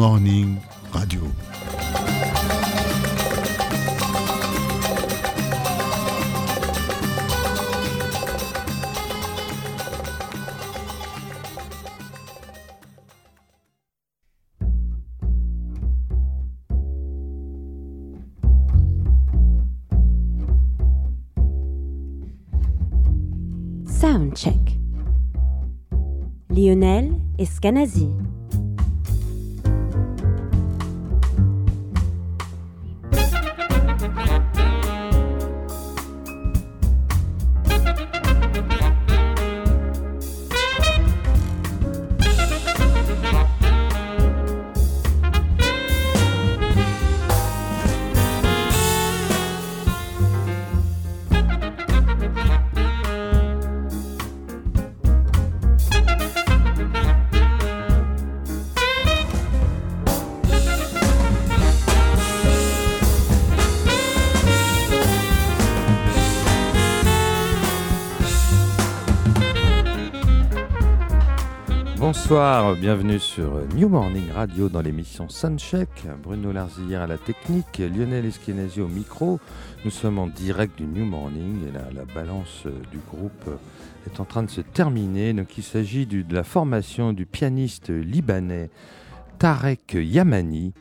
Morning Radio. Soundcheck. Lionel Escanazi. Bienvenue sur New Morning Radio dans l'émission Suncheck. Bruno Larzillière à la technique, Lionel Eskenazi au micro. Nous sommes en direct du New Morning et la, la balance du groupe est en train de se terminer. Donc il s'agit de la formation du pianiste libanais Tarek Yamani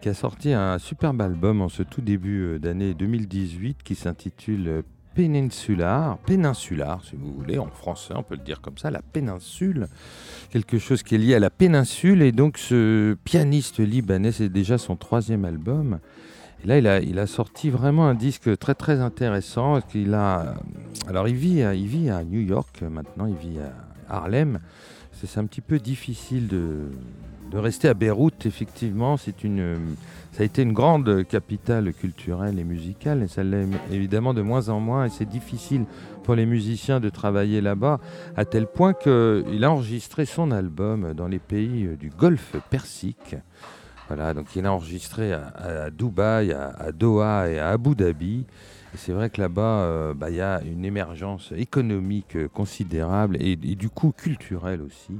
qui a sorti un superbe album en ce tout début euh, d'année 2018 qui s'intitule Peninsular, Péninsular si vous voulez, en français on peut le dire comme ça, la péninsule quelque chose qui est lié à la péninsule. Et donc, ce pianiste libanais, c'est déjà son troisième album. Et là, il a, il sorti vraiment un disque très très intéressant. qu'il a, alors, il vit, à- il New York maintenant, il vit à Harlem. C'est un petit peu difficile de, rester à Beyrouth, effectivement. C'est une, ça a été une grande capitale culturelle et musicale, et ça l'est évidemment de moins en moins. Et c'est difficile pour les musiciens de travailler là-bas à tel point qu'il a enregistré son album dans les pays euh, du Golfe Persique. Voilà, donc il a enregistré à, Dubaï, à, Doha et à Abu Dhabi. C'est vrai que là-bas, euh, bah, il y a une émergence économique euh, considérable et du coup culturelle aussi.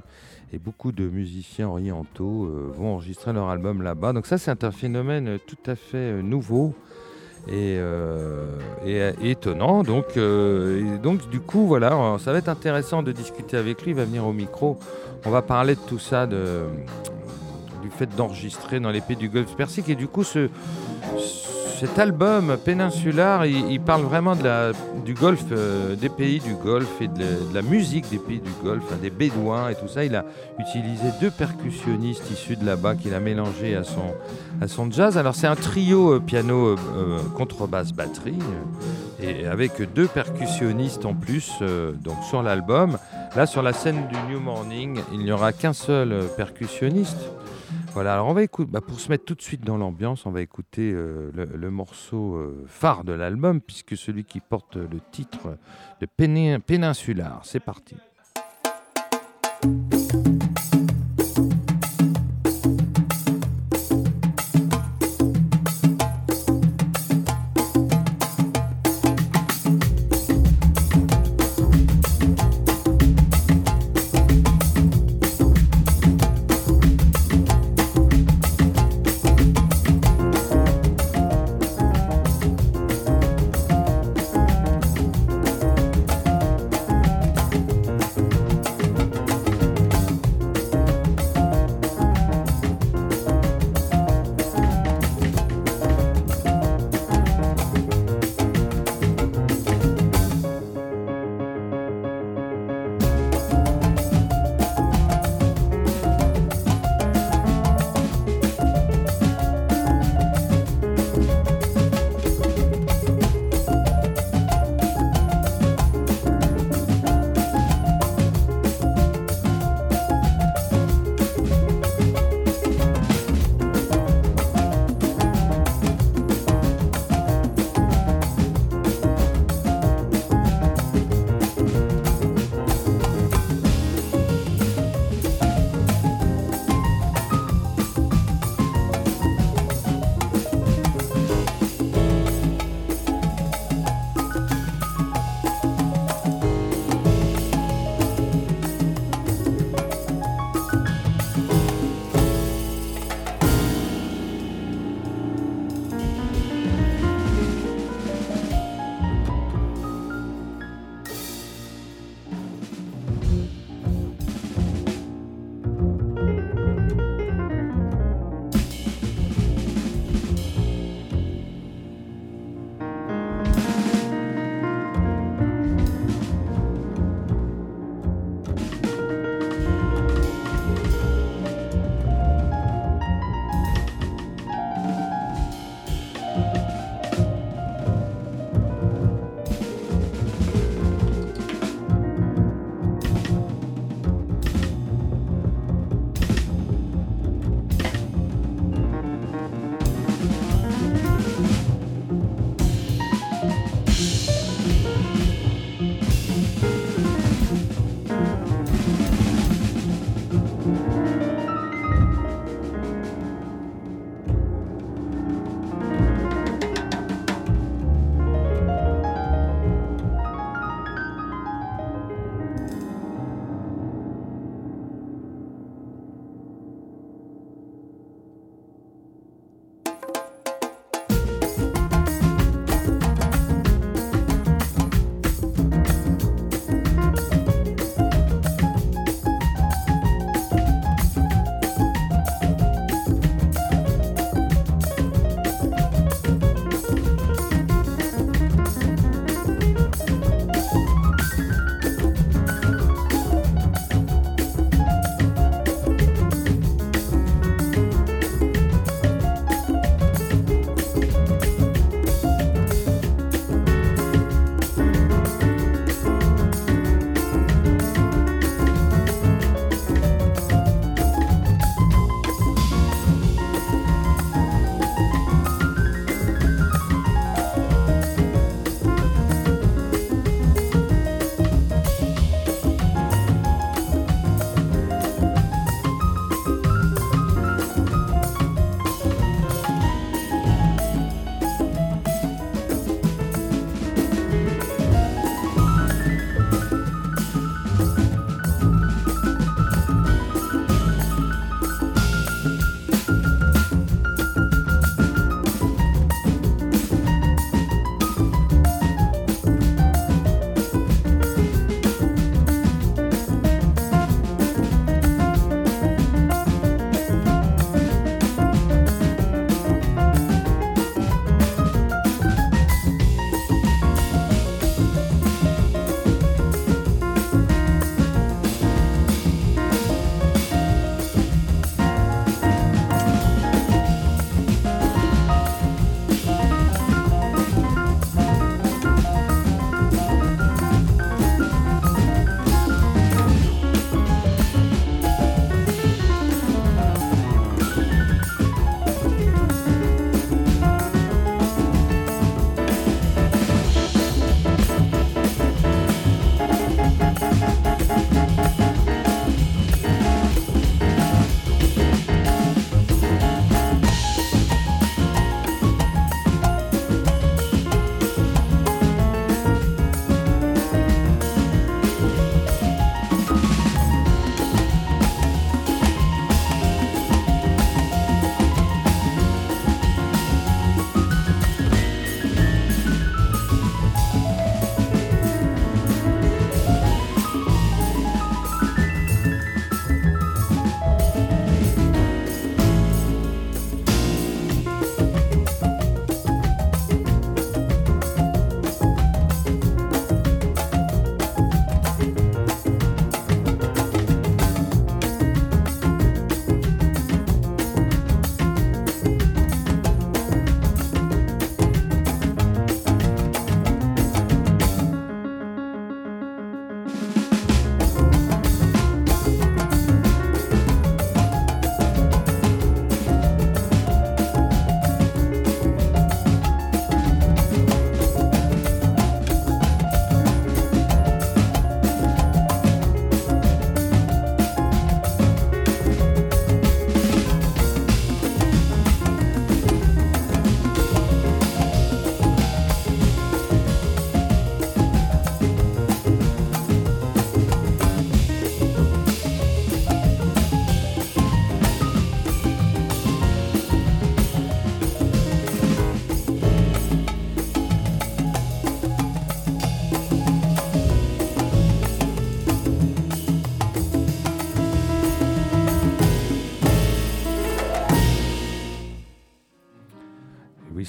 Et beaucoup de musiciens orientaux euh, vont enregistrer leur album là-bas. Donc ça, c'est un phénomène tout à fait euh, nouveau et, euh, étonnant. Donc, donc, du coup, voilà, ça va être intéressant de discuter avec lui. Il va venir au micro. On va parler de tout ça, du fait d'enregistrer dans les pays du Golfe Persique. Et du coup, ce, cet album péninsulaire, il, parle vraiment de la, du Golfe, euh, des pays du Golfe et de la, musique des pays du Golfe, hein, des Bédouins et tout ça. Il a utilisé deux percussionnistes issus de là-bas qu'il a mélangé à son, à son jazz. Alors c'est un trio euh, piano, euh, contrebasse, batterie, et avec deux percussionnistes en plus donc sur l'album. Là sur la scène du New Morning, il n'y aura qu'un seul percussionniste. Voilà, alors on va écouter, bah, pour se mettre tout de suite dans l'ambiance, on va écouter euh, le, morceau euh, phare de l'album, puisque celui qui porte le titre de Pénin- Péninsular. C'est parti.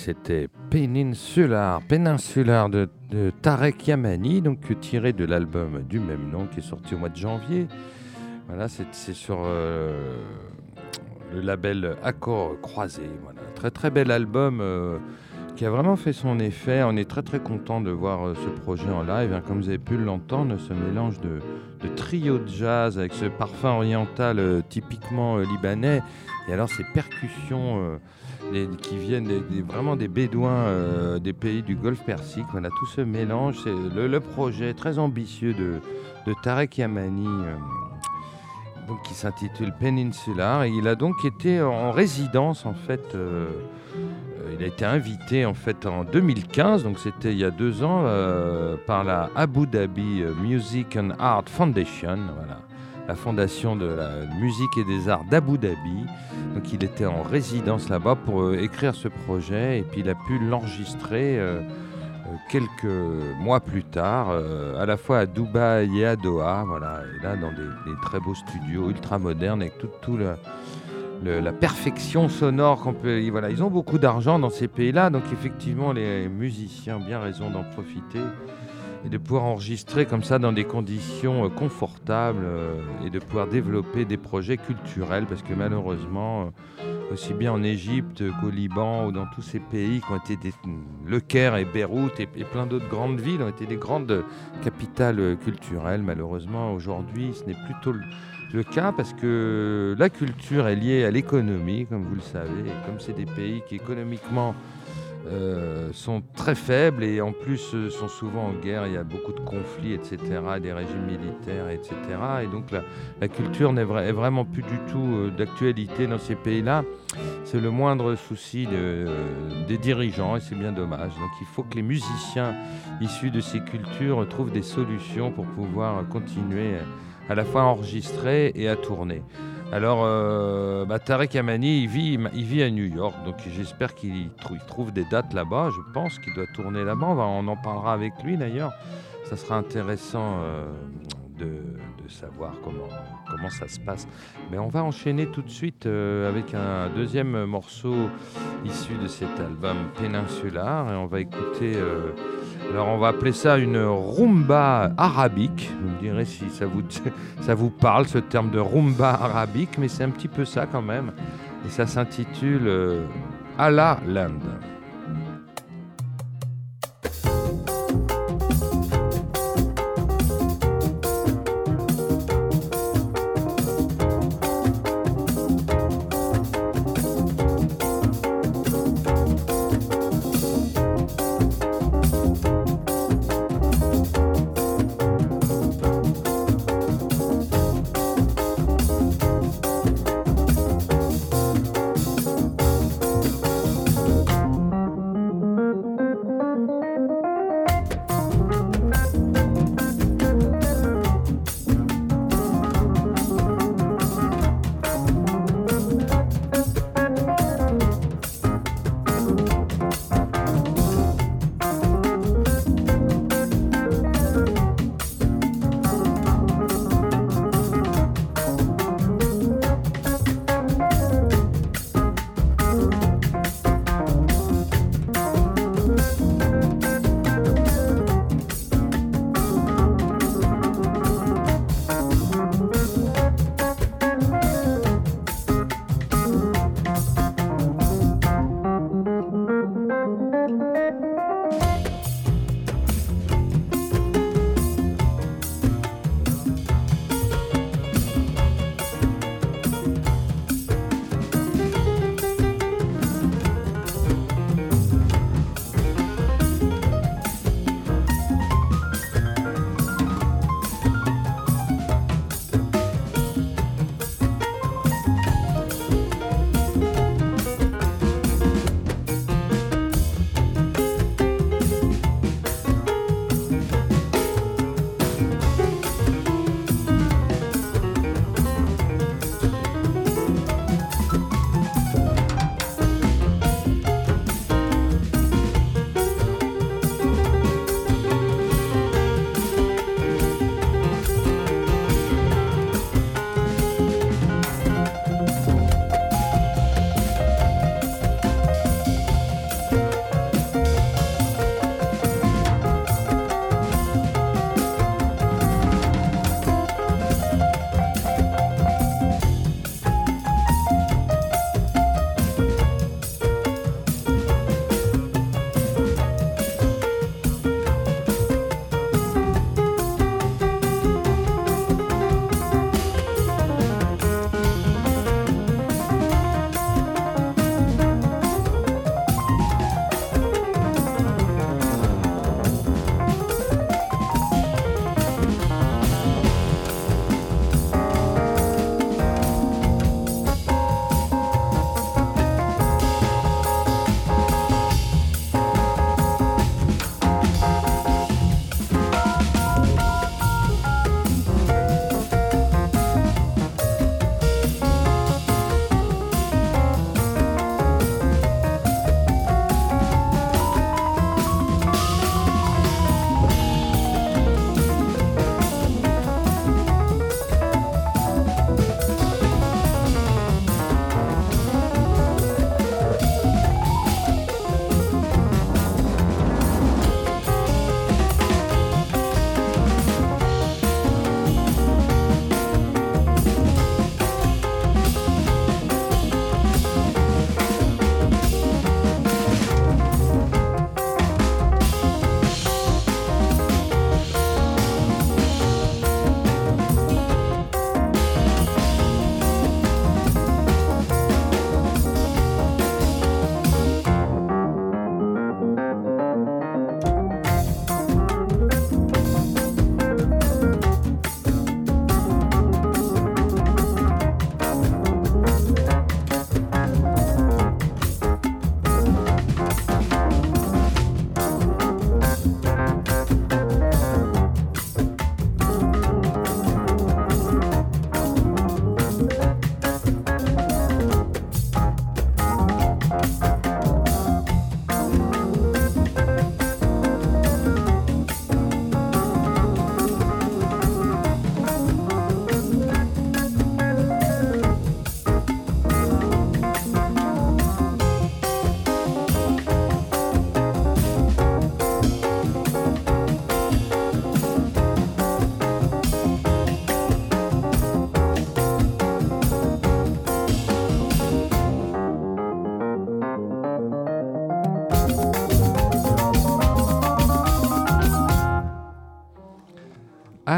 C'était Peninsular, Peninsular de, Tarek Yamani, donc tiré de l'album du même nom qui est sorti au mois de janvier. Voilà, c'est sur euh, le label Accord Croisé. Voilà, très très bel album. Euh, qui a vraiment fait son effet. On est très très content de voir euh, ce projet en live. Hein. Comme vous avez pu l'entendre, ce mélange de, trio de jazz avec ce parfum oriental euh, typiquement euh, libanais, et alors ces percussions qui viennent vraiment des bédouins des pays du Golfe Persique. Voilà, tout ce mélange, c'est le, projet très ambitieux de, Tarek Yamani. qui s'intitule Peninsular et il a donc été en résidence en fait il a été invité en fait en 2015, donc c'était il y a deux ans, euh, par la Abu Dhabi Music and Art Foundation, voilà, la fondation de la musique et des arts d'Abu Dhabi. Donc il était en résidence là-bas pour euh, écrire ce projet et puis il a pu l'enregistrer euh, quelques mois plus tard, à la fois à Dubaï et à Doha, voilà, et là dans des, très beaux studios ultra modernes avec tout, tout le la perfection sonore qu'on peut. Voilà, ils ont beaucoup d'argent dans ces pays-là, donc effectivement, les musiciens ont bien raison d'en profiter et de pouvoir enregistrer comme ça dans des conditions euh, confortables euh, et de pouvoir développer des projets culturels, parce que malheureusement, euh, aussi bien en Égypte qu'au Liban ou dans tous ces pays qui ont été le Caire et Beyrouth et plein d'autres grandes villes ont été des grandes capitales culturelles. Malheureusement, aujourd'hui, ce n'est plutôt le cas parce que la culture est liée à l'économie, comme vous le savez, et comme c'est des pays qui économiquement euh, sont très faibles et en plus euh, sont souvent en guerre, il y a beaucoup de conflits, etc., des régimes militaires, etc. Et donc la, culture n'est vraiment plus du tout euh, d'actualité dans ces pays-là. C'est le moindre souci des dirigeants et c'est bien dommage. Donc il faut que les musiciens issus de ces cultures trouvent des solutions pour pouvoir continuer à la fois à enregistrer et à tourner. Alors, euh, bah, Tarek Amani, il vit, il vit à New York, donc j'espère qu'il trouve des dates là-bas. Je pense qu'il doit tourner là-bas. On, en parlera avec lui d'ailleurs. Ça sera intéressant euh, de, savoir comment, comment ça se passe. Mais on va enchaîner tout de suite euh, avec un deuxième morceau issu de cet album Peninsular et on va écouter. Alors on va appeler ça une rumba arabique. Vous me direz si ça vous, ça vous parle ce terme de rumba arabique, mais c'est un petit peu ça quand même. Et ça s'intitule euh, Allah Land.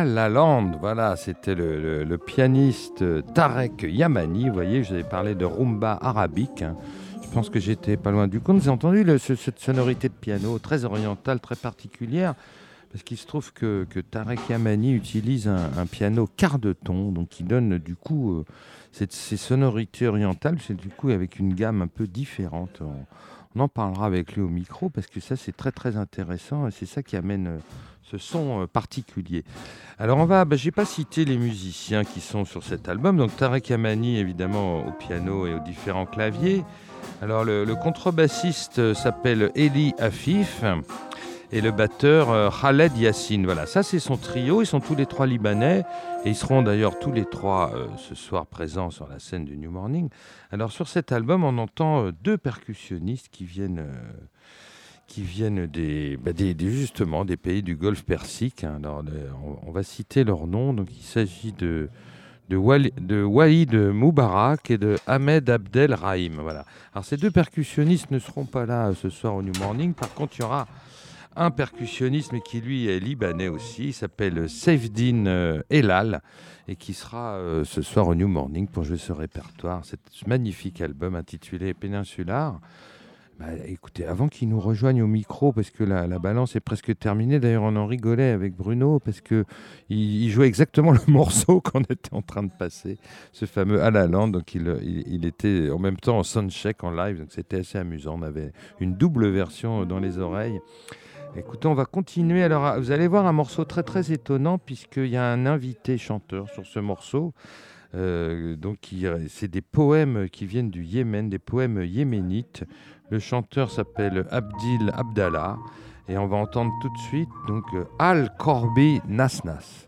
La lande. Voilà, c'était le, pianiste Tarek Yamani. Vous voyez, je vous avais parlé de rumba arabique. Hein. Je pense que j'étais pas loin du compte. Vous avez entendu cette sonorité de piano très orientale, très particulière? Parce qu'il se trouve que, Tarek Yamani utilise un, piano quart de ton, donc qui donne du coup euh, ces sonorités orientales, c'est du coup avec une gamme un peu différente. On, en parlera avec lui au micro parce que ça c'est très très intéressant et c'est ça qui amène euh, ce son euh, particulier. Alors on va, bah, j'ai pas cité les musiciens qui sont sur cet album, donc Tarek Yamani évidemment au piano et aux différents claviers. Alors le, contrebassiste s'appelle Eli Afif et le batteur euh, Khaled Yassine. Voilà, ça c'est son trio, ils sont tous les trois libanais et ils seront d'ailleurs tous les trois euh, ce soir présents sur la scène du New Morning. Alors sur cet album, on entend deux percussionnistes qui viennent qui viennent bah, des, justement des pays du Golfe Persique. Hein. Alors, on, va citer leurs noms. Donc, il s'agit de, de, Wali, de Moubarak et de Ahmed Abdel Rahim. Voilà. Alors, ces deux percussionnistes ne seront pas là ce soir au New Morning. Par contre, il y aura un percussionniste, qui lui est libanais aussi. Il s'appelle Saifdin euh, Elal et qui sera euh, ce soir au New Morning pour jouer ce répertoire, ce magnifique album intitulé Péninsular. Bah, écoutez, avant qu'il nous rejoigne au micro, parce que la, balance est presque terminée, d'ailleurs on en rigolait avec Bruno, parce qu'il il, jouait exactement le morceau qu'on était en train de passer, ce fameux À la Lande, donc il, il, était en même temps en soundcheck, en live, donc c'était assez amusant, on avait une double version dans les oreilles. Écoutez, on va continuer. Alors, vous allez voir un morceau très très étonnant, puisqu'il y a un invité chanteur sur ce morceau. Euh, donc, c'est des poèmes qui viennent du Yémen, des poèmes yéménites. Le chanteur s'appelle Abdil Abdallah et on va entendre tout de suite donc Al Korbi Nasnas.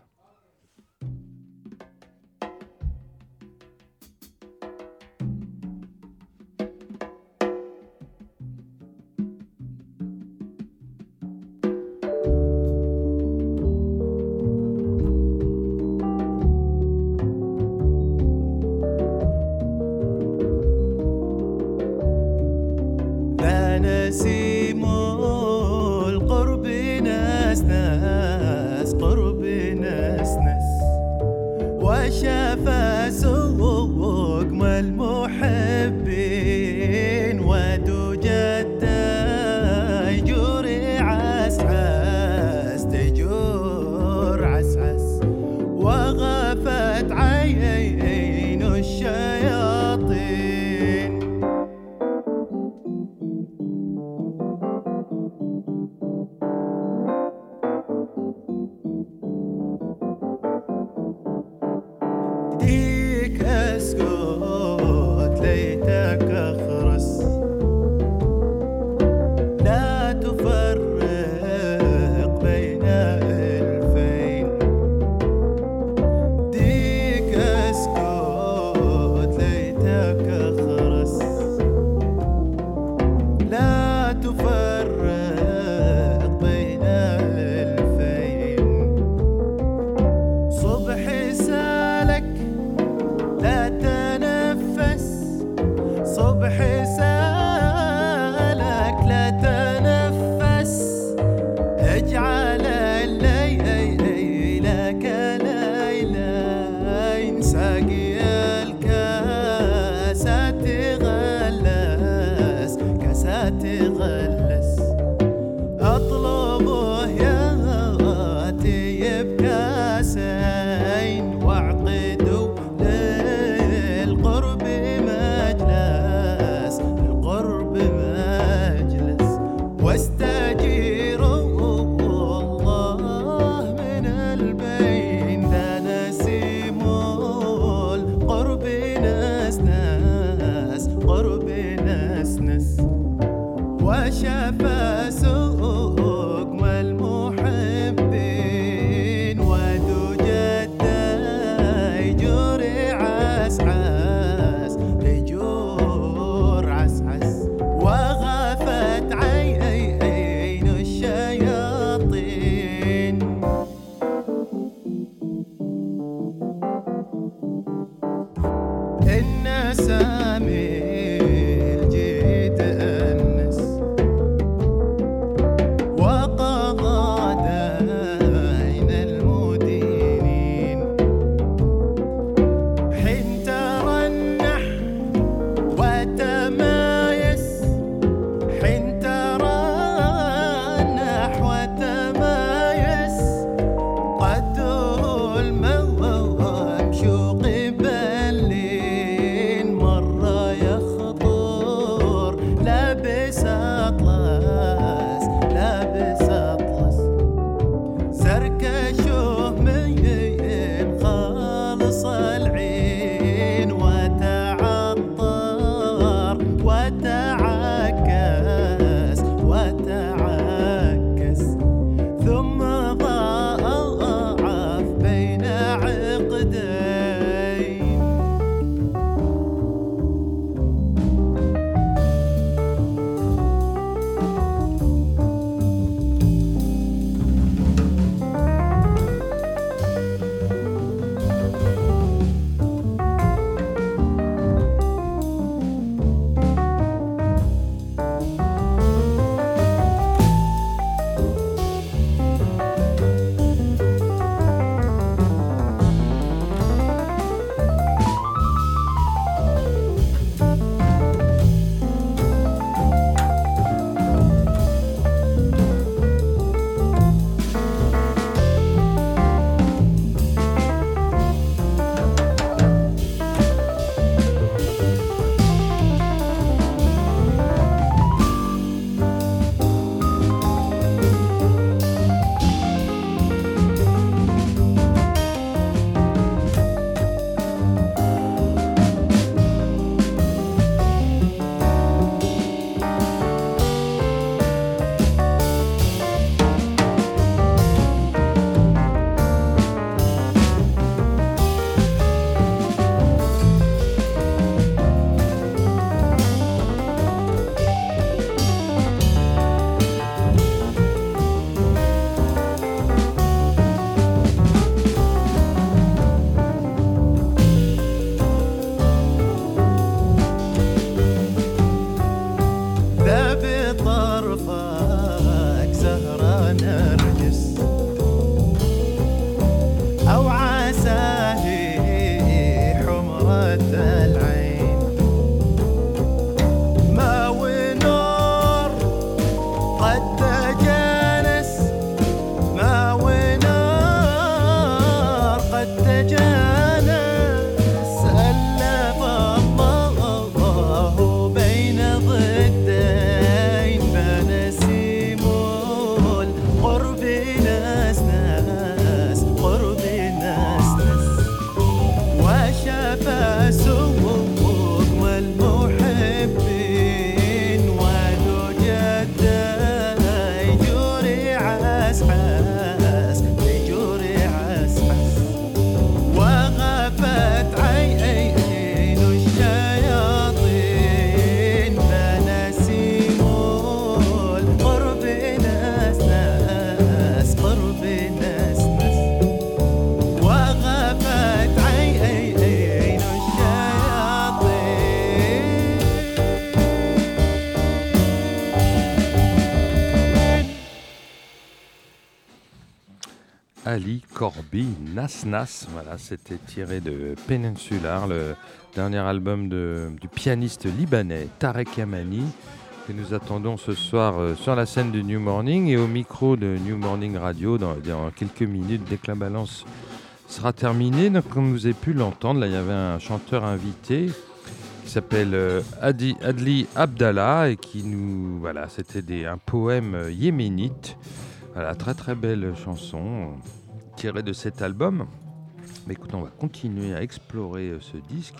Nas Nas. Voilà, c'était tiré de Peninsular, le dernier album du pianiste libanais Tarek Yamani, que nous attendons ce soir euh, sur la scène de New Morning et au micro de New Morning Radio dans, quelques minutes dès que la balance sera terminée. Donc, comme vous avez pu l'entendre, là, il y avait un chanteur invité qui s'appelle euh, Adli Abdallah et qui nous. Voilà, c'était un poème yéménite. Voilà, très très belle chanson tirée de cet album. Mais écoute, on va continuer à explorer euh, ce disque.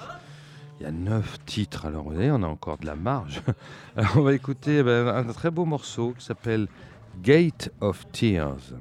Il y a neuf titres, alors vous voyez, on a encore de la marge. Alors on va écouter eh ben, un très beau morceau qui s'appelle Gate of Tears.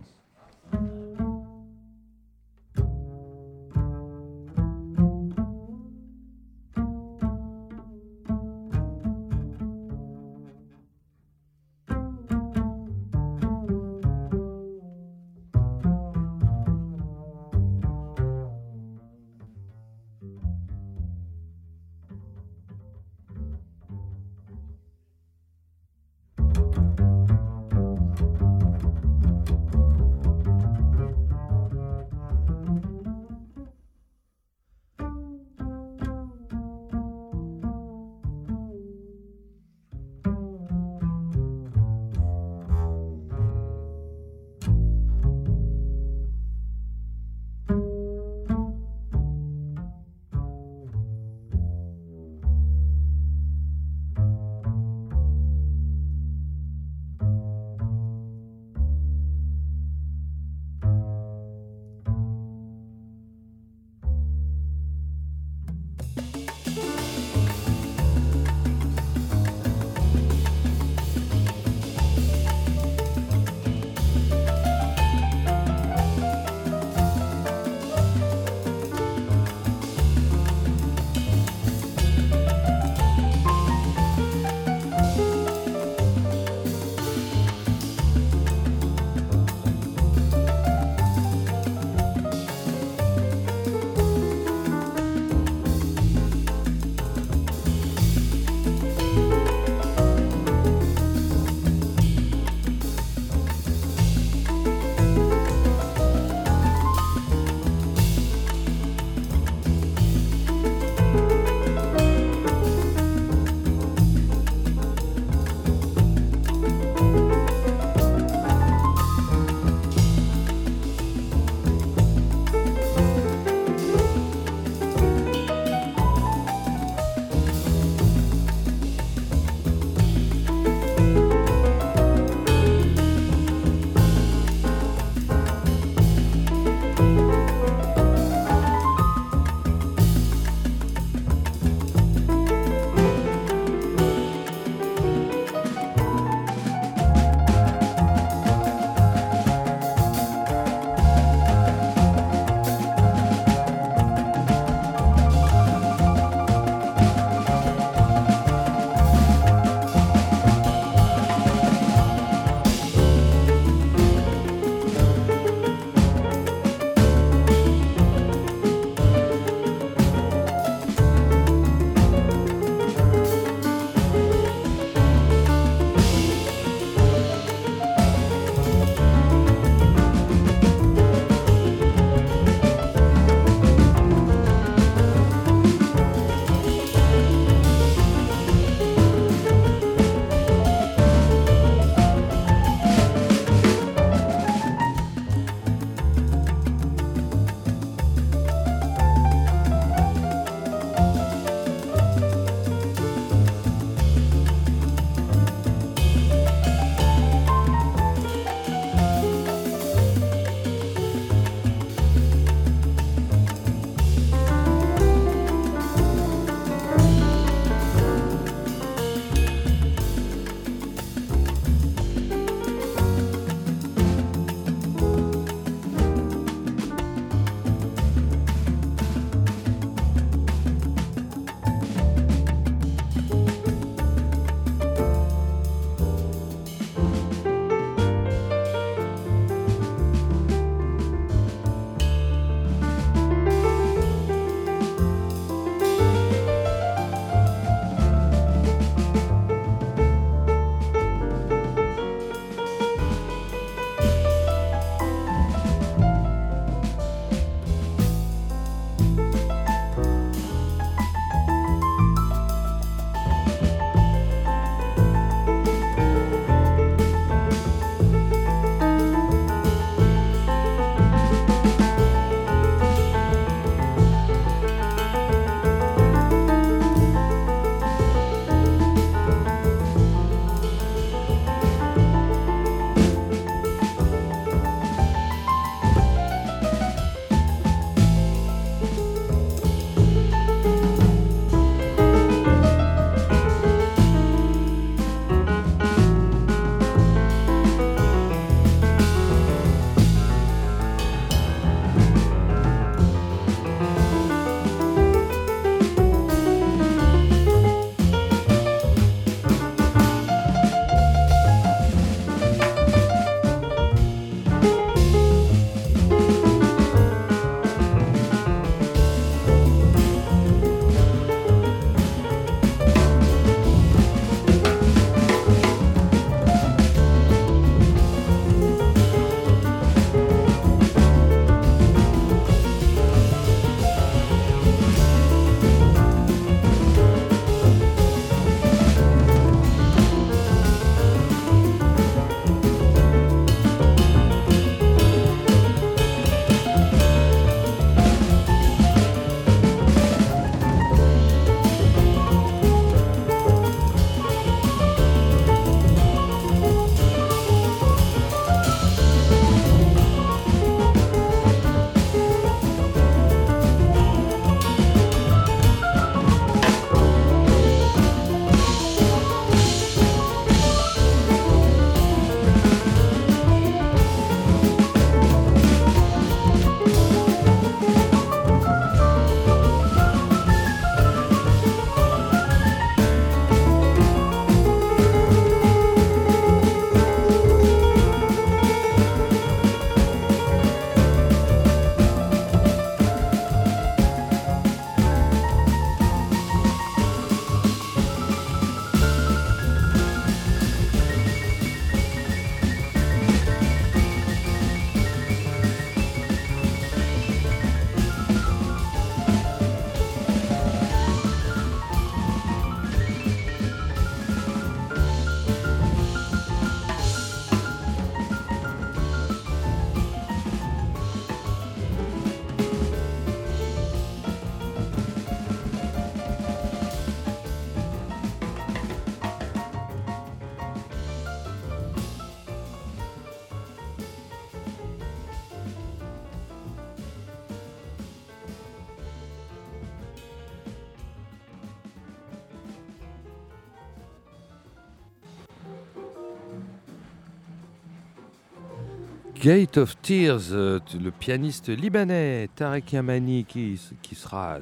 Gate of Tears, euh, le pianiste libanais Tarek Yamani qui, sera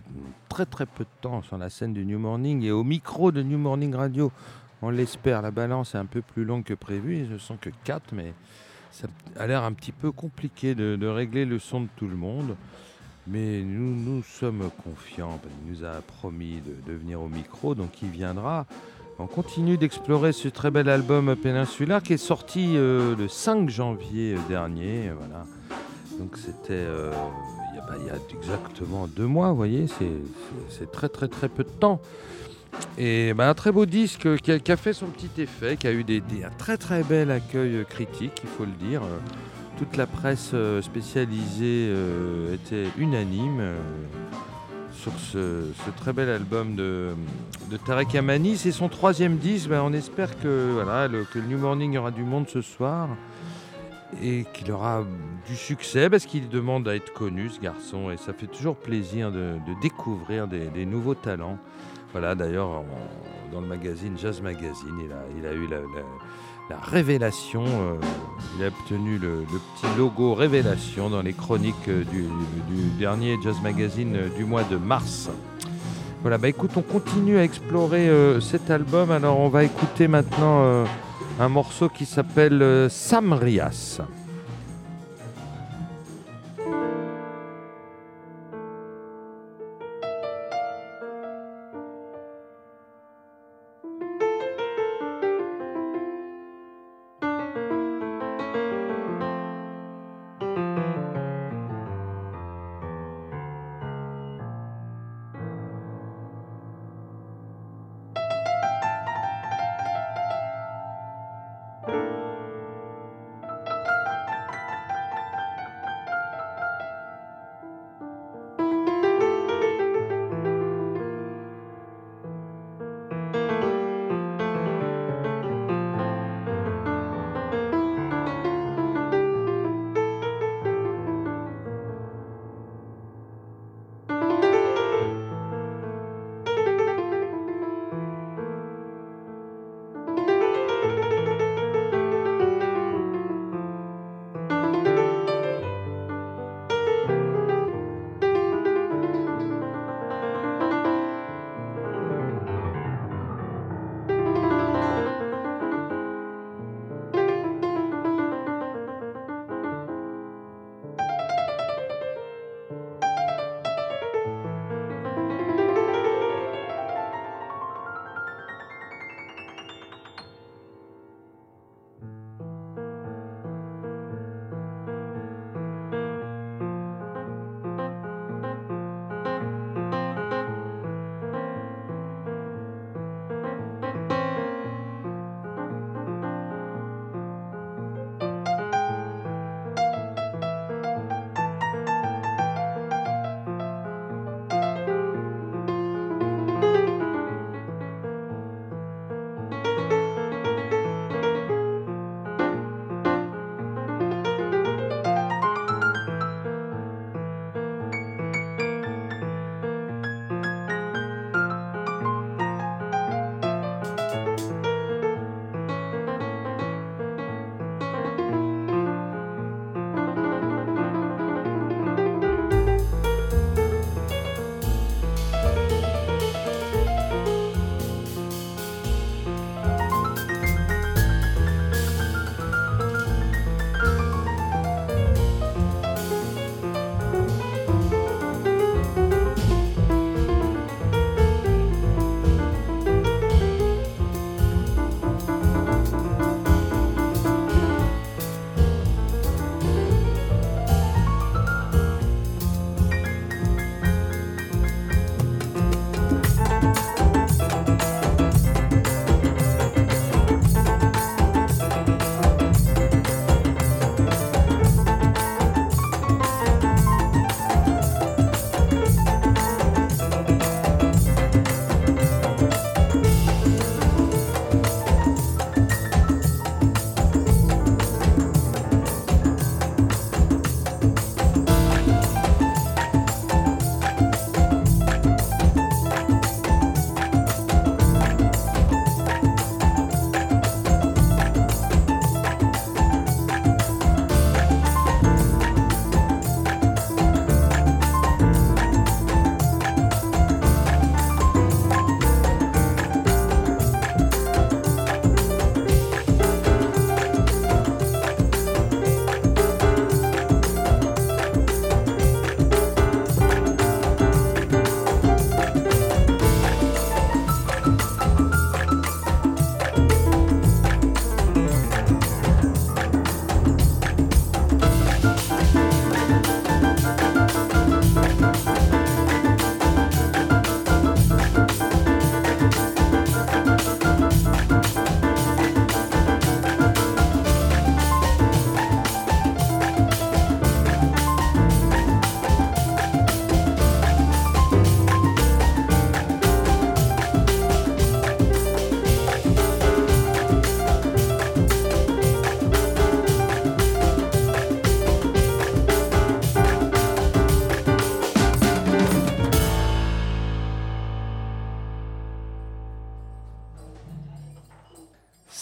très très peu de temps sur la scène du New Morning et au micro de New Morning Radio. On l'espère, la balance est un peu plus longue que prévu, je sens que 4, mais ça a l'air un petit peu compliqué de, régler le son de tout le monde. Mais nous, nous sommes confiants, il nous a promis de venir au micro, donc il viendra. On continue d'explorer ce très bel album péninsulaire qui est sorti euh, le 5 janvier dernier. Voilà. Donc c'était euh, il y, a exactement deux mois, vous voyez, c'est très très très peu de temps. Et bah, un très beau disque qui a, fait son petit effet, qui a eu un très très bel accueil critique, il faut le dire. Toute la presse euh, spécialisée était unanime sur ce, très bel album de, Tarek Amani. C'est son troisième disque. Ben, on espère que, voilà, le, que New Morning aura du monde ce soir et qu'il aura du succès parce qu'il demande à être connu, ce garçon. Et ça fait toujours plaisir de, découvrir des, nouveaux talents. Voilà, d'ailleurs, dans le magazine Jazz Magazine, il a, eu la révélation. Euh, il a obtenu le, petit logo révélation dans les chroniques euh, du, dernier Jazz Magazine euh, du mois de mars. Voilà, bah écoute, on continue à explorer cet album. Alors on va écouter maintenant un morceau qui s'appelle Samrias.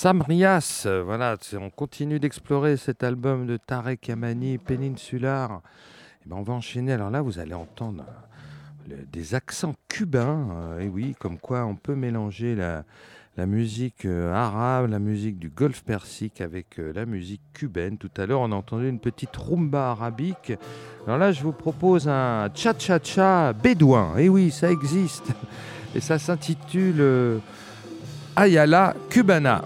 Samrias, voilà, on continue d'explorer cet album de Tarek Amani, Peninsular. Et eh ben on va enchaîner. Alors là, vous allez entendre des accents cubains. Euh, et oui, comme quoi on peut mélanger la, musique euh, arabe, la musique du Golfe Persique avec euh, la musique cubaine. Tout à l'heure, on a entendu une petite rumba arabique. Alors là, je vous propose un cha-cha-cha bédouin. Et oui, ça existe. Et ça s'intitule Ayala Cubana.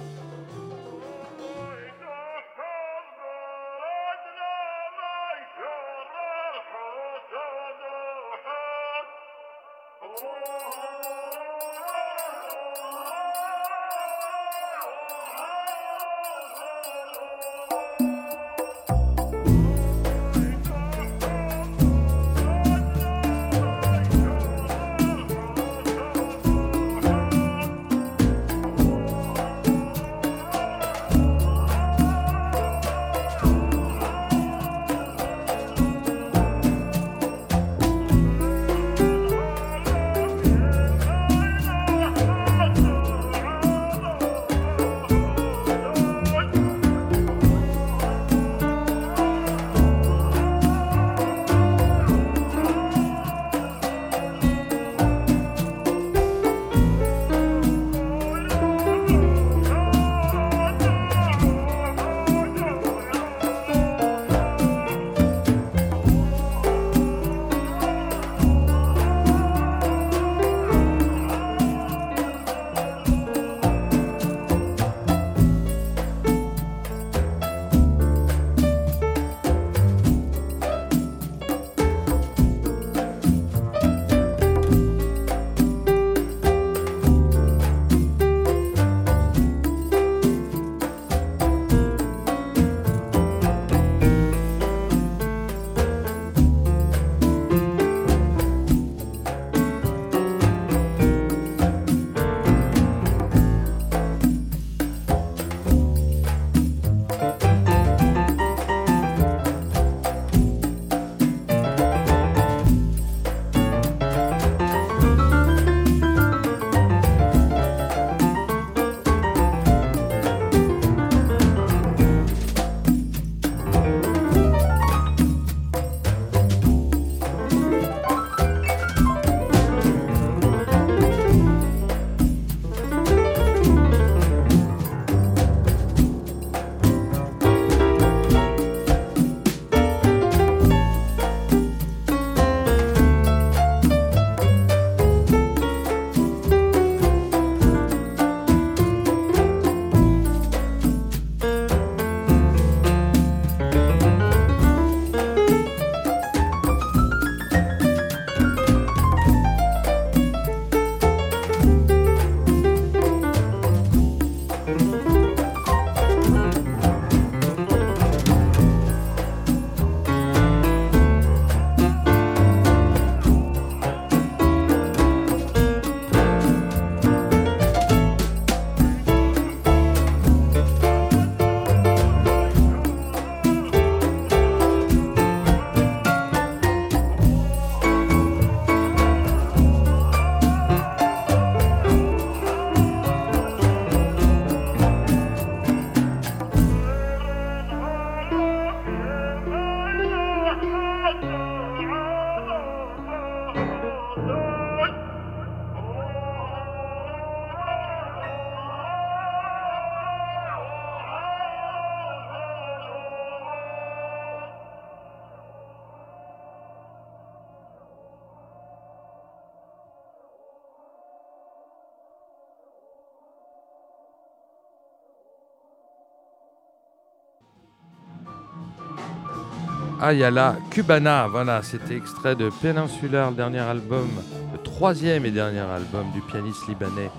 Ayala Cubana. Voilà, c'était extrait de Peninsular, le dernier album, le troisième et dernier album du pianiste libanais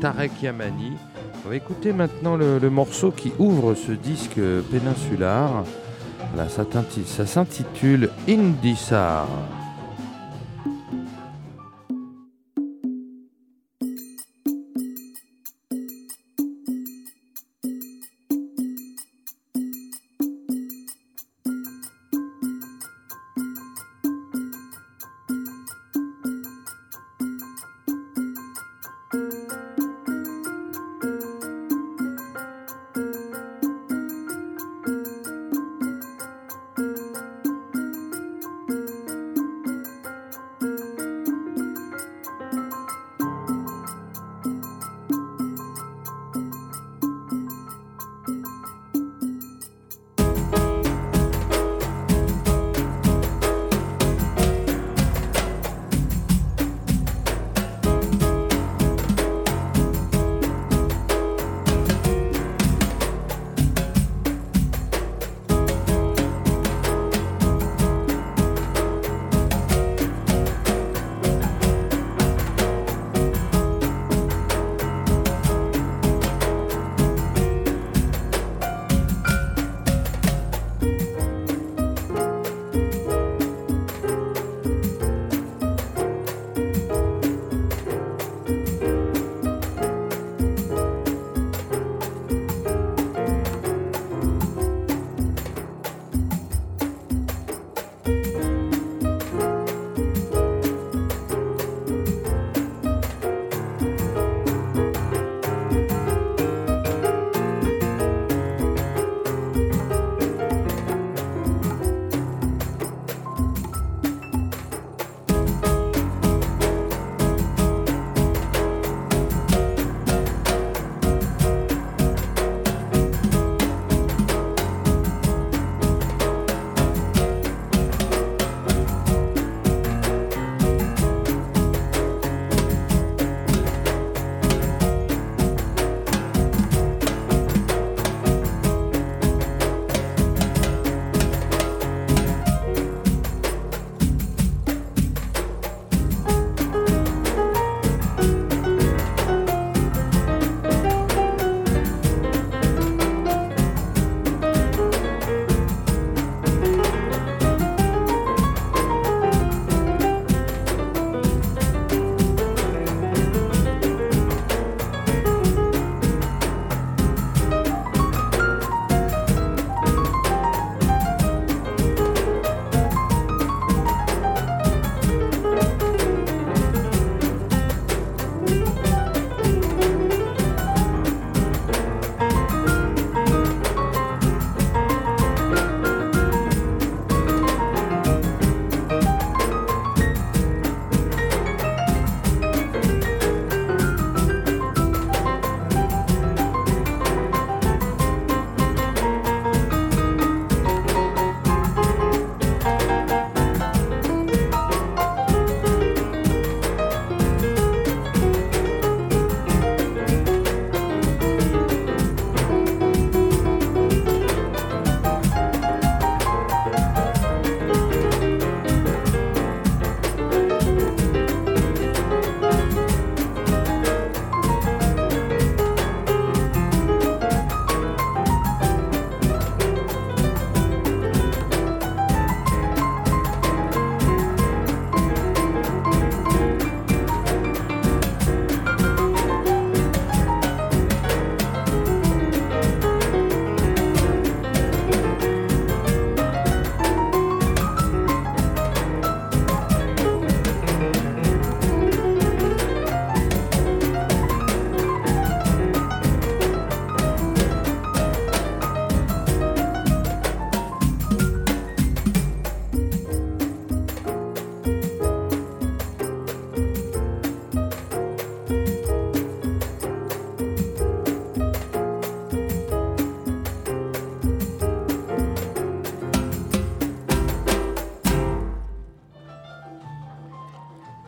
Tarek Yamani. On va écouter maintenant le, morceau qui ouvre ce disque Peninsular. Là, ça s'intitule Indisar.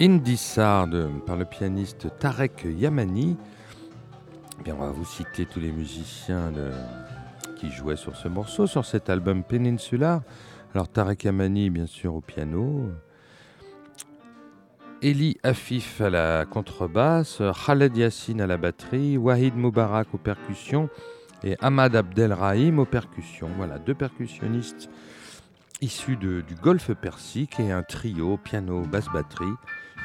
Indissard par le pianiste Tarek Yamani. Bien, on va vous citer tous les musiciens qui jouaient sur ce morceau, sur cet album Peninsular. Alors Tarek Yamani, bien sûr, au piano. Eli Afif à la contrebasse, Khaled Yassine à la batterie, Wahid Moubarak aux percussions et Ahmad Abdelrahim aux percussions. Voilà, deux percussionnistes issus du Golfe Persique et un trio piano, basse, batterie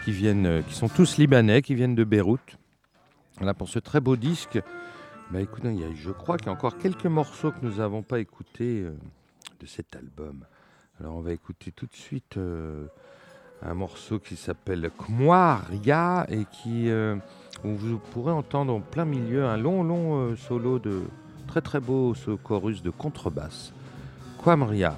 qui viennent, qui sont tous libanais, qui viennent de Beyrouth. Voilà pour ce très beau disque. Bah écoutez, je crois qu'il y a encore quelques morceaux que nous n'avons pas écoutés euh, de cet album. Alors on va écouter tout de suite euh, un morceau qui s'appelle Kmoaria et qui euh, où vous pourrez entendre en plein milieu un long long solo de très très beau ce chorus de contrebasse. Quamria.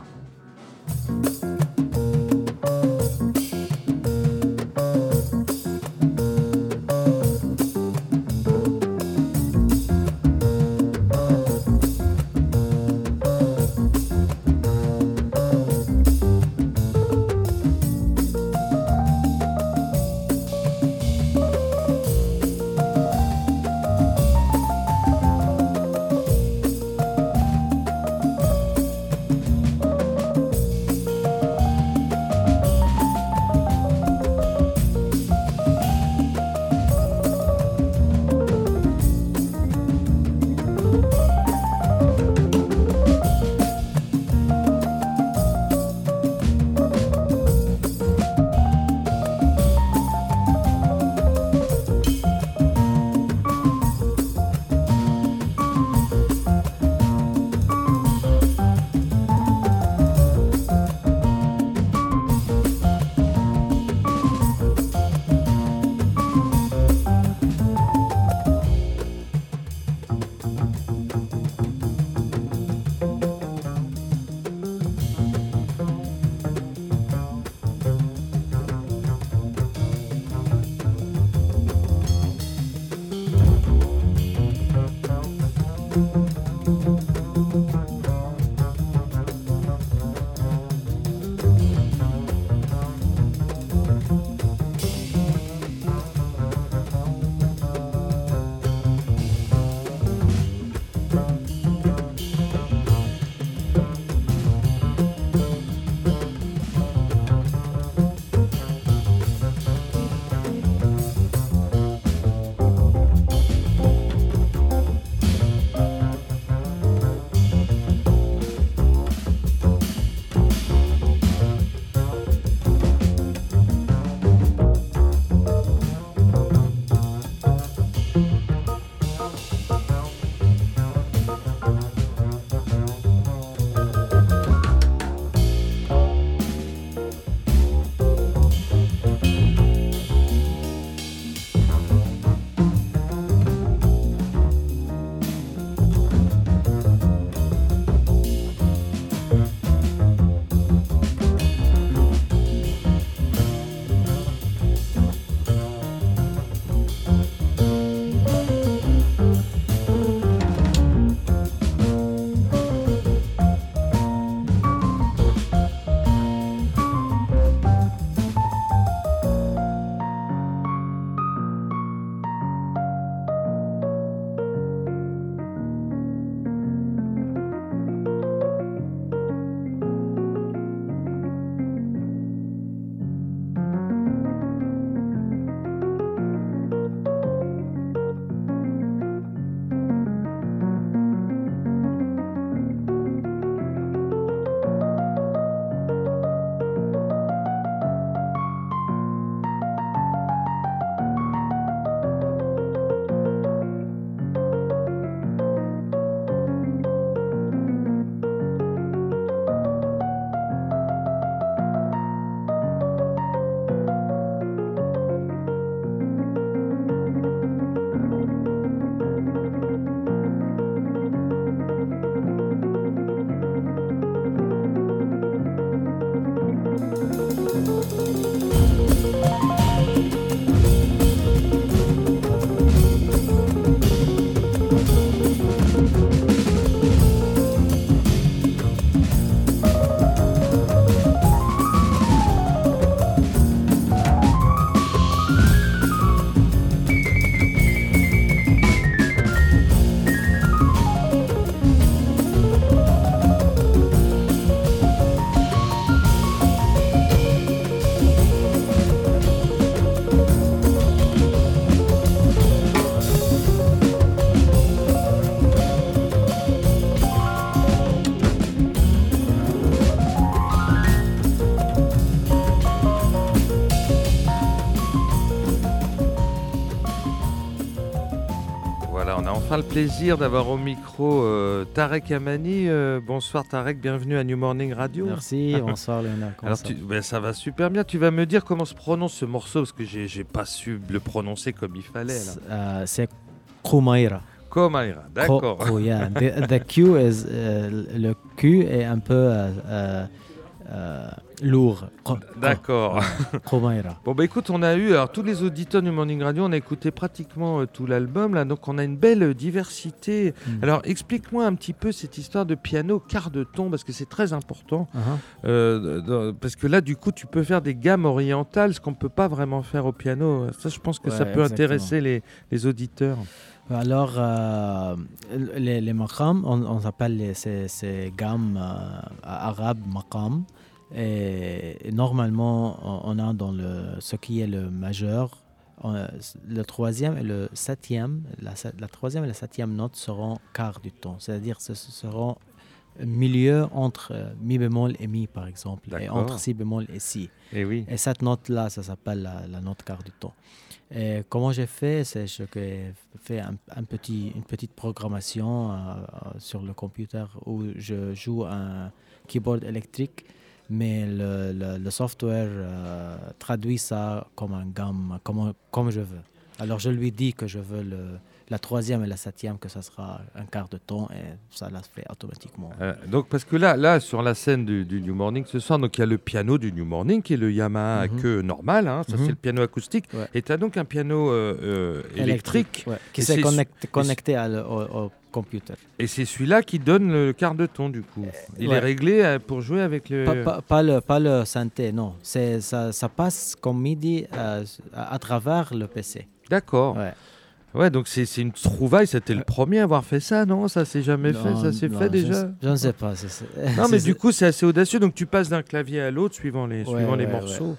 Plaisir d'avoir au micro euh, Tarek Amani. Euh, bonsoir Tarek, bienvenue à New Morning Radio. Merci, bonsoir Léonard. Alors ça, ben, ça va super bien. Tu vas me dire comment se prononce ce morceau parce que j'ai pas su le prononcer comme il fallait. Euh, c'est Koumaïra. Koumaïra, d'accord. Oh, yeah. the, Q is, le Q est un peu euh, lourd. D'accord. bon bah écoute, on a eu alors tous les auditeurs du Morning Radio, on a écouté pratiquement euh, tout l'album là, donc on a une belle diversité. Hmm. Alors explique-moi un petit peu cette histoire de piano quart de ton parce que c'est très important. Uh-huh. Euh, parce que là du coup tu peux faire des gammes orientales, ce qu'on peut pas vraiment faire au piano. Ça je pense que ça peut intéresser les, les, auditeurs. Alors, les, les on, on appelle ces, ces, gammes arabes maqam. Et, normalement, on a dans le, ce qui est le majeur, le troisième et le septième, la, la, troisième et la septième note seront quart du ton, c'est-à-dire ce seront milieu entre mi bémol et mi par exemple, et entre si bémol et si. Et, oui. et cette note-là, ça s'appelle la, note quart du ton. Et comment j'ai fait, c'est que j'ai fait un, petit, une petite programmation euh, sur le computer où je joue un keyboard électrique mais le, software euh, traduit ça comme un gamme, comme, comme je veux. Alors je lui dis que je veux le, la troisième et la septième, que ça sera un quart de ton, et ça la fait automatiquement. Euh, donc parce que là, là sur la scène du, New Morning ce soir, donc il y a le piano du New Morning qui est le Yamaha à mhm. queue normal, hein, ça c'est mhm. le piano acoustique, et tu as donc un piano euh, électrique, qui s'est connecté, connecté au computer. Et c'est celui-là qui donne le quart de ton du coup. Il est réglé euh, pour jouer avec le. Pas, le, pas le synthé, non. C'est ça, ça passe comme MIDI euh, à, travers le PC. D'accord. Ouais. Donc c'est une trouvaille. C'était le premier à avoir fait ça, non? Ça s'est jamais fait Ça s'est fait déjà? Je ne sais pas. non, mais du coup, c'est assez audacieux. Donc tu passes d'un clavier à l'autre suivant les, suivant les morceaux.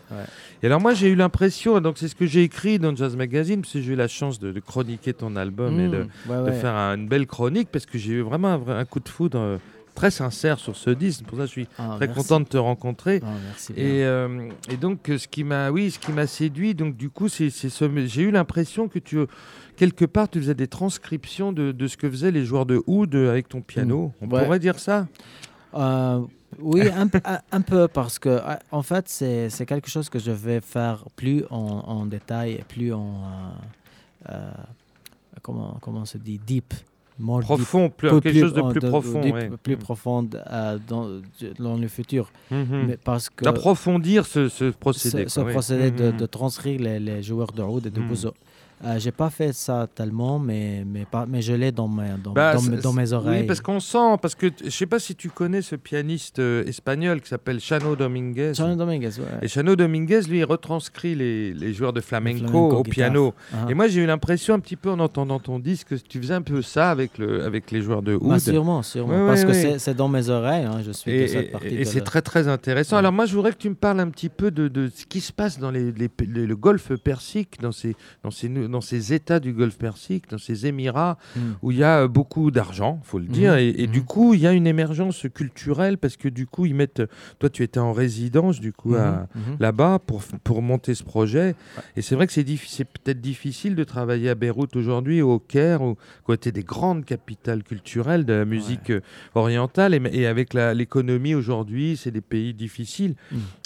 Et alors moi j'ai eu l'impression, donc c'est ce que j'ai écrit dans Jazz Magazine, parce que j'ai eu la chance de, chroniquer ton album et de, mmh, faire une belle chronique, parce que j'ai eu vraiment un, coup de foudre euh, très sincère sur ce disque. Pour ça, je suis ah, très content de te rencontrer. Ah, merci et, euh, et, donc, ce qui m'a, oui, ce qui m'a séduit, donc du coup, c'est, ce, j'ai eu l'impression que tu, quelque part, tu faisais des transcriptions de, de ce que faisaient les joueurs de oud avec ton piano. On pourrait dire ça? Euh, oui, un, peu, parce que euh, en fait, c'est quelque chose que je vais faire plus en, en détail, plus en. Euh, euh, comment, comment on se dit Deep. profond, plus, quelque chose de plus profond. Plus profond dans, dans, le futur. Mhm. parce que D'approfondir ce, ce, procédé. Ce, procédé de, mhm. de, transcrire les, les, joueurs de oud et de mm euh, j'ai pas fait ça tellement, mais, mais, pas, mais je l'ai dans, bah, dans, mes oreilles. Oui, parce qu'on sent, parce que je sais pas si tu connais ce pianiste euh, espagnol qui s'appelle Chano Dominguez. Chano Dominguez, ouais. Et Chano Dominguez, lui, il retranscrit les, les joueurs de flamenco, au piano. Uh-huh. Et moi, j'ai eu l'impression, un petit peu en entendant ton disque, que tu faisais un peu ça avec, le, avec les joueurs de oud. Bah, sûrement, sûrement. parce que c'est dans mes oreilles, hein, je suis et, cette partie. Et, c'est très, très intéressant. Alors, moi, je voudrais que tu me parles un petit peu de, de ce qui se passe dans les, les, le golfe persique, dans ces, dans ces, dans ces états du Golfe Persique, dans ces Émirats hmm. où il y a beaucoup d'argent, faut le dire, hmm. et, du hmm. coup il y a une émergence culturelle parce que du coup ils mettent. Toi tu étais en résidence du coup là-bas pour pour monter ce projet, et c'est vrai que c'est peut-être difficile de travailler à Beyrouth aujourd'hui, au Caire, côté des grandes capitales culturelles de la musique euh, orientale, et, avec l'économie aujourd'hui, c'est des pays difficiles.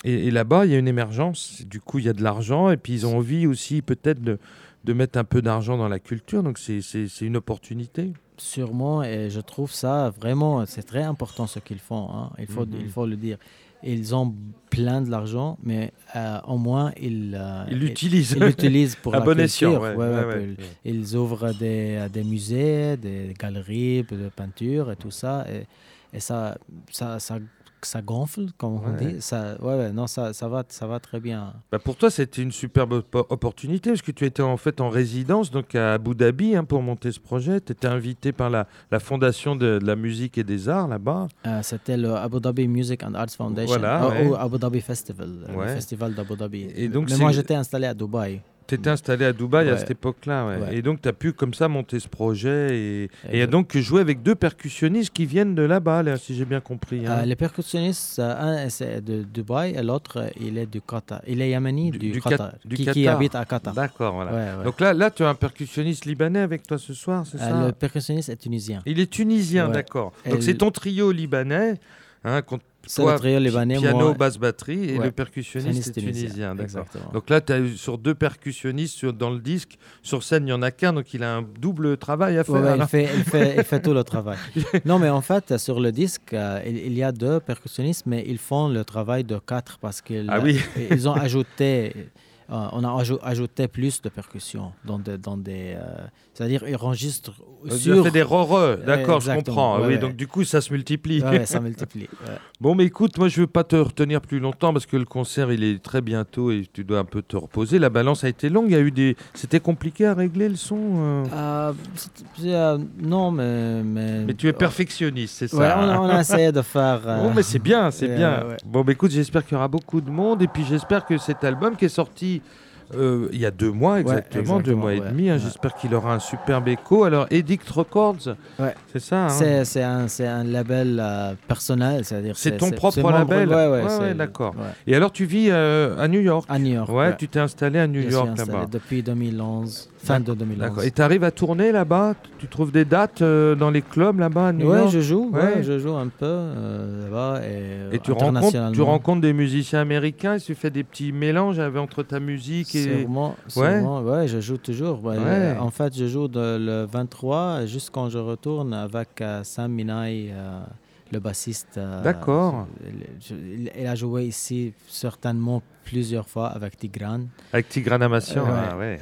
Et, et là-bas il y a une émergence, du coup il y a de l'argent, et puis ils ont envie aussi peut-être de de mettre un peu d'argent dans la culture. Donc c'est une opportunité. Sûrement, et je trouve ça vraiment, c'est très important ce qu'ils font, hein. il, faut, il mhm. faut le dire. Ils ont plein de l'argent, mais euh, au moins ils euh, l'utilisent. Ils l'utilisent pour la bon culture. ils, ouvrent des, des, musées, des galeries de peinture et tout ça, et, et ça, ça, ça ça gonfle, comme on dit. Ça, ouais, non, ça, ça, va, ça va très bien. Bah pour toi, c'était une superbe opportunité parce que tu étais en fait en résidence donc à Abu Dhabi hein, pour monter ce projet. Tu étais invité par la, la Fondation de, la musique et des arts là-bas. Euh, c'était le Abu Dhabi Music and Arts Foundation voilà, ou Abu Dhabi Festival, le festival d'Abu Dhabi. Et donc, Mais moi, j'étais installé à Dubaï. Tu étais installé à Dubaï à cette époque-là. ouais. Ouais. Et donc, tu as pu comme ça monter ce projet. Et et Exact. donc jouer avec deux percussionnistes qui viennent de là-bas, là, si j'ai bien compris. hein. Euh, les percussionnistes, euh, un c'est de Dubaï et l'autre il est du Qatar. Il est yéméni Du- Qatar, du qui, habite à Qatar. D'accord, voilà. Donc là, là, tu as un percussionniste libanais avec toi ce soir, c'est Euh, ça le percussionniste est tunisien. Il est tunisien, d'accord. Et Donc c'est ton trio libanais. Hein, toi, libanais, piano, moi. basse, batterie, et Ouais. le percussionniste est tunisien. Donc là, tu as sur deux percussionnistes sur- dans le disque. Sur scène, il n'y en a qu'un, donc il a un double travail à faire. Ouais, il, fait, il, fait, il fait tout le travail. Non, mais en fait, sur le disque, euh, il, il y a deux percussionnistes, mais ils font le travail de quatre parce qu'ils Ah oui. ils ont ajouté, on a ajou- ajouté plus de percussions dans des, dans des, euh, c'est-à-dire ils enregistrent sur. fait des roreux, d'accord, je comprends. ouais, oui, ouais. donc du coup, ça se multiplie. Ouais, ça multiplie. Bon, mais écoute, moi, je veux pas te retenir plus longtemps parce que le concert, il est très bientôt et tu dois un peu te reposer. La balance a été longue. Il y a eu des. C'était compliqué à régler le son. euh Euh, euh, non, mais, mais. Mais tu es perfectionniste, c'est ça Ouais, on, a, hein on a essayé de faire. euh, Bon, mais c'est bien, c'est euh, bien. Bon, bah, écoute, j'espère qu'il y aura beaucoup de monde. Et puis, j'espère que cet album qui est sorti euh, il y a deux mois, exactement, deux exactement, mois et demi, hein, Ouais. j'espère qu'il aura un superbe écho. Alors, Edict Records, c'est ça hein C'est, un, label euh, personnel, c'est-à-dire. C'est ton propre label Ouais, d'accord. Et alors, tu vis euh, à New York À New York. Ouais, tu t'es installé à New Je York là-bas. depuis 2011, fin de 2011. D'accord. Et tu arrives à tourner là-bas? Tu trouves des dates euh, dans les clubs là-bas à New ouais, York? je joue, ouais. Ouais. je joue un peu euh, là-bas et, Et tu rencontres, tu rencontres des musiciens américains et tu fais des petits mélanges avec- entre ta musique et. Sûrement, sûrement, ouais, je joue toujours. Euh, En fait, je joue de- le 23 juste quand je retourne avec euh, Sam Minai, euh, le bassiste. euh, D'accord. il a joué ici certainement plusieurs fois avec Tigran. Avec Tigran Amassian, Ouais, ah ouais.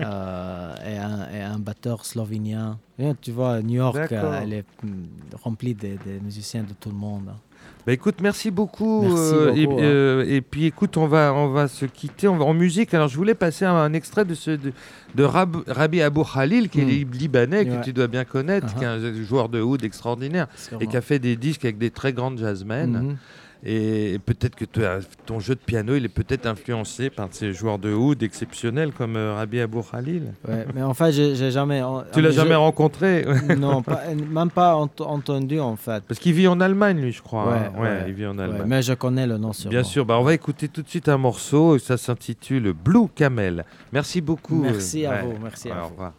euh, et, un, et un batteur slovénien. Et tu vois, New York, euh, elle est mm, remplie de, de musiciens de tout le monde. Bah écoute, merci beaucoup. Merci euh, et, hein. euh, et puis écoute, on va, on va se quitter on va, en musique. Alors je voulais passer un, un extrait de, ce, de, de Rab- Rabbi Abou Khalil, qui est Mm. li- libanais, que tu dois bien connaître, Uh-huh. qui est un joueur de oud extraordinaire et qui a fait des disques avec des très grandes jazzmen. Mhm. Et peut-être que ton jeu de piano, il est peut-être influencé par ces joueurs de oud exceptionnels comme euh, Rabbi Abou Khalil. Ouais, mais en fait, j'ai jamais. Tu l'as jamais rencontré Non, pas- même pas ent- entendu en fait. Parce qu'il vit en Allemagne, lui, je crois. Ouais, hein. ouais, il vit en Allemagne. mais je connais le nom sûrement. Bien sûr, bah on va écouter tout de suite un morceau, ça s'intitule Blue Camel. Merci beaucoup. Merci à vous, merci à vous. Au revoir.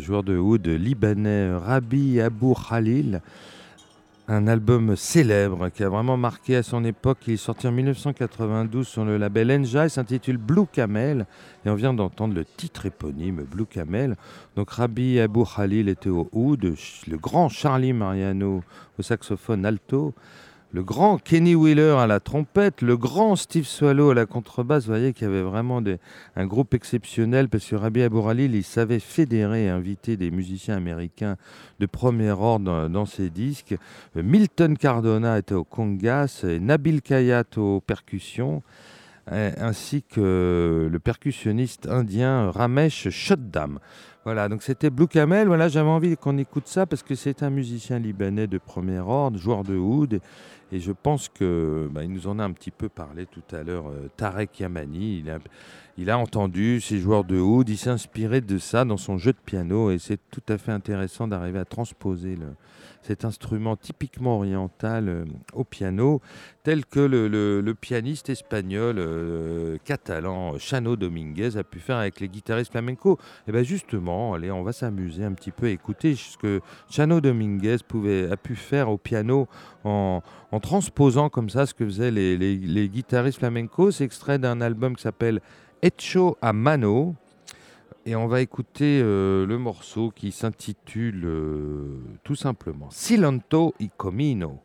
Joueur de oud libanais Rabbi Abou Khalil un album célèbre qui a vraiment marqué à son époque. Il est sorti en 1992 sur le label Enja. Il s'intitule Blue Camel. Et on vient d'entendre le titre éponyme, Blue Camel. Donc Rabbi Abou Khalil était au oud, le grand Charlie Mariano au saxophone alto le grand Kenny Wheeler à la trompette, le grand Steve Swallow à la contrebasse. Vous voyez qu'il y avait vraiment un groupe exceptionnel parce que Rabbi Abouralil, il savait fédérer et inviter des musiciens américains de premier ordre dans, ses disques. Milton Cardona était au congas, Nabil Kayat aux percussions, ainsi que le percussionniste indien Ramesh Shoddam. Voilà, donc c'était Blue Camel. Voilà, j'avais envie qu'on écoute ça parce que c'est un musicien libanais de premier ordre, joueur de oud. Et je pense que bah, il nous en a un petit peu parlé tout à l'heure. Euh, Tarek Yamani, il a, entendu ces joueurs de oud, il s'est inspiré de ça dans son jeu de piano. Et c'est tout à fait intéressant d'arriver à transposer le, cet instrument typiquement oriental euh, au piano, tel que le, pianiste espagnol euh, catalan Chano Dominguez a pu faire avec les guitaristes flamenco. Et eh bien justement, allez, on va s'amuser un petit peu écouter ce que Chano Dominguez a pu faire au piano en, transposant comme ça ce que faisaient les, les guitaristes flamenco. C'est extrait d'un album qui s'appelle Echo a Mano, et on va écouter euh, le morceau qui s'intitule euh, tout simplement Silento y Comino.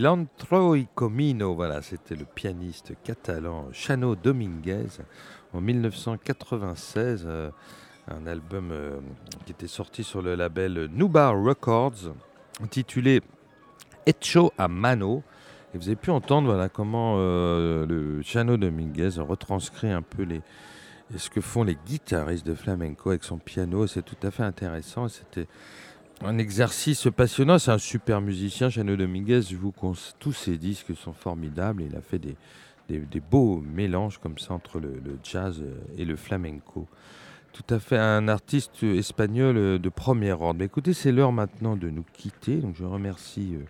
Cilantro Comino, voilà, c'était le pianiste catalan Chano Dominguez en 1996, euh, un album euh, qui était sorti sur le label Nubar Records, intitulé Echo a Mano. Et vous avez pu entendre voilà, comment euh, Chano Dominguez retranscrit un peu les, ce que font les guitaristes de flamenco avec son piano. C'est tout à fait intéressant. C'était un exercice passionnant. C'est un super musicien, Chano Dominguez. Tous ses disques sont formidables. Il a fait des, beaux mélanges comme ça entre le, jazz et le flamenco. Tout à fait un artiste espagnol de premier ordre. écoutez, c'est l'heure maintenant de nous quitter. Donc je remercie euh,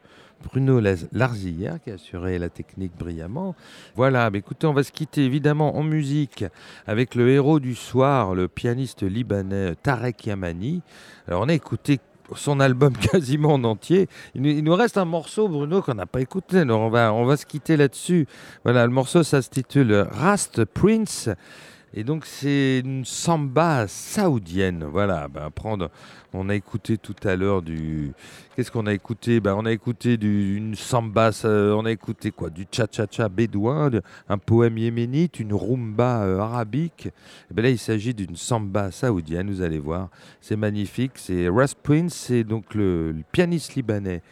Bruno Larzillière qui a assuré la technique brillamment. Voilà, écoutez, on va se quitter évidemment en musique avec le héros du soir, le pianiste libanais Tarek Yamani. Alors on a écouté son album quasiment en entier. Il, nous reste un morceau, Bruno, qu'on n'a pas écouté. On va, on va se quitter là-dessus. Voilà, le morceau, ça s'intitule Rast Prince. Et donc c'est une samba saoudienne. Voilà, ben, prendre. On a écouté tout à l'heure du. Qu'est-ce qu'on a écouté? Ben, On a écouté du, une samba. On a écouté quoi? Du cha-cha-cha bédouin, un poème yéménite, une rumba euh, arabique. Et ben là, il s'agit d'une samba saoudienne. Vous allez voir, c'est magnifique. C'est Ras Prince, c'est donc le pianiste libanais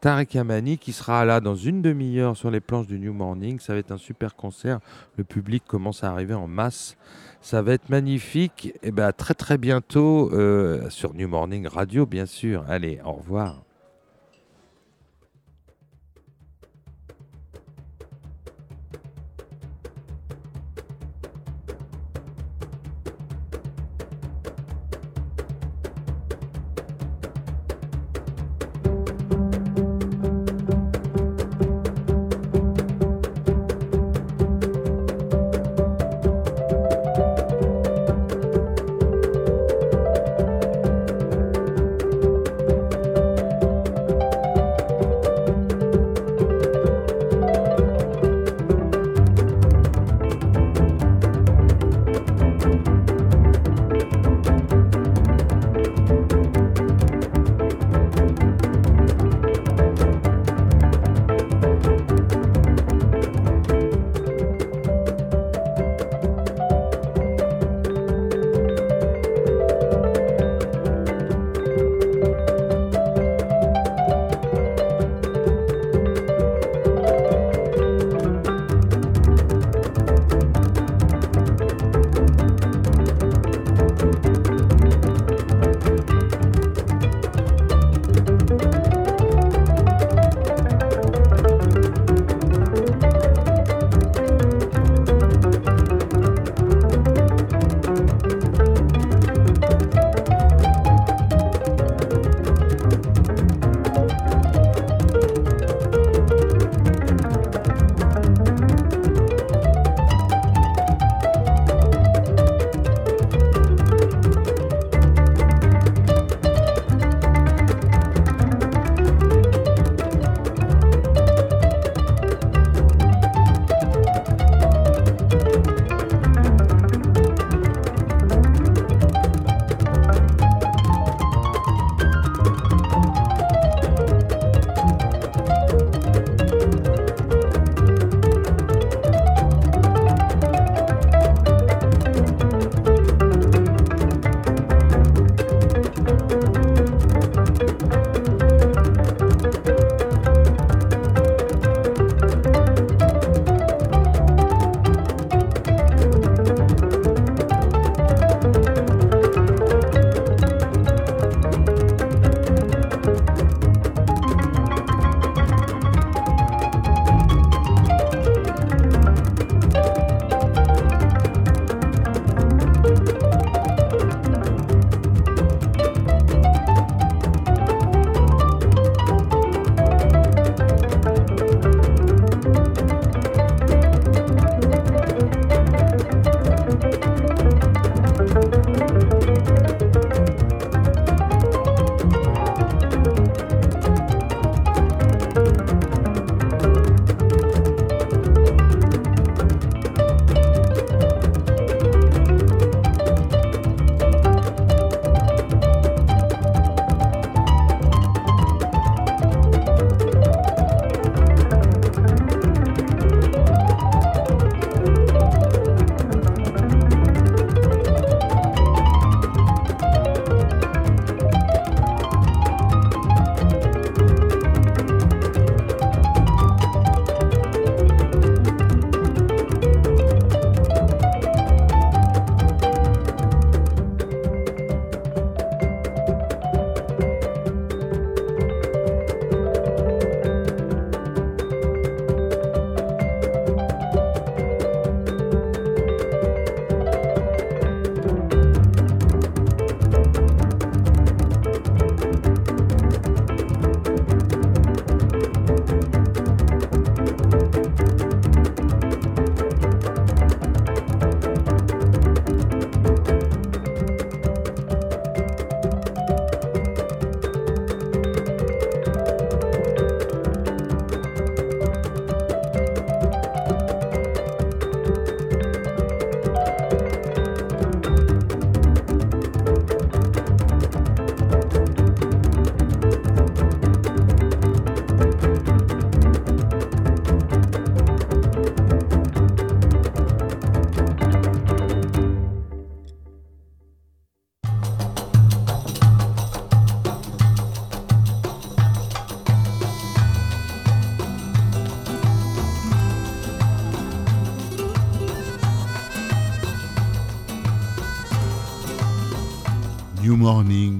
Tarek Amani qui sera là dans une demi-heure sur les planches du New Morning. Ça va être un super concert. Le public commence à arriver en masse. Ça va être magnifique. Et bien très très bientôt euh, sur New Morning Radio, bien sûr. Allez, au revoir. Morning Radio.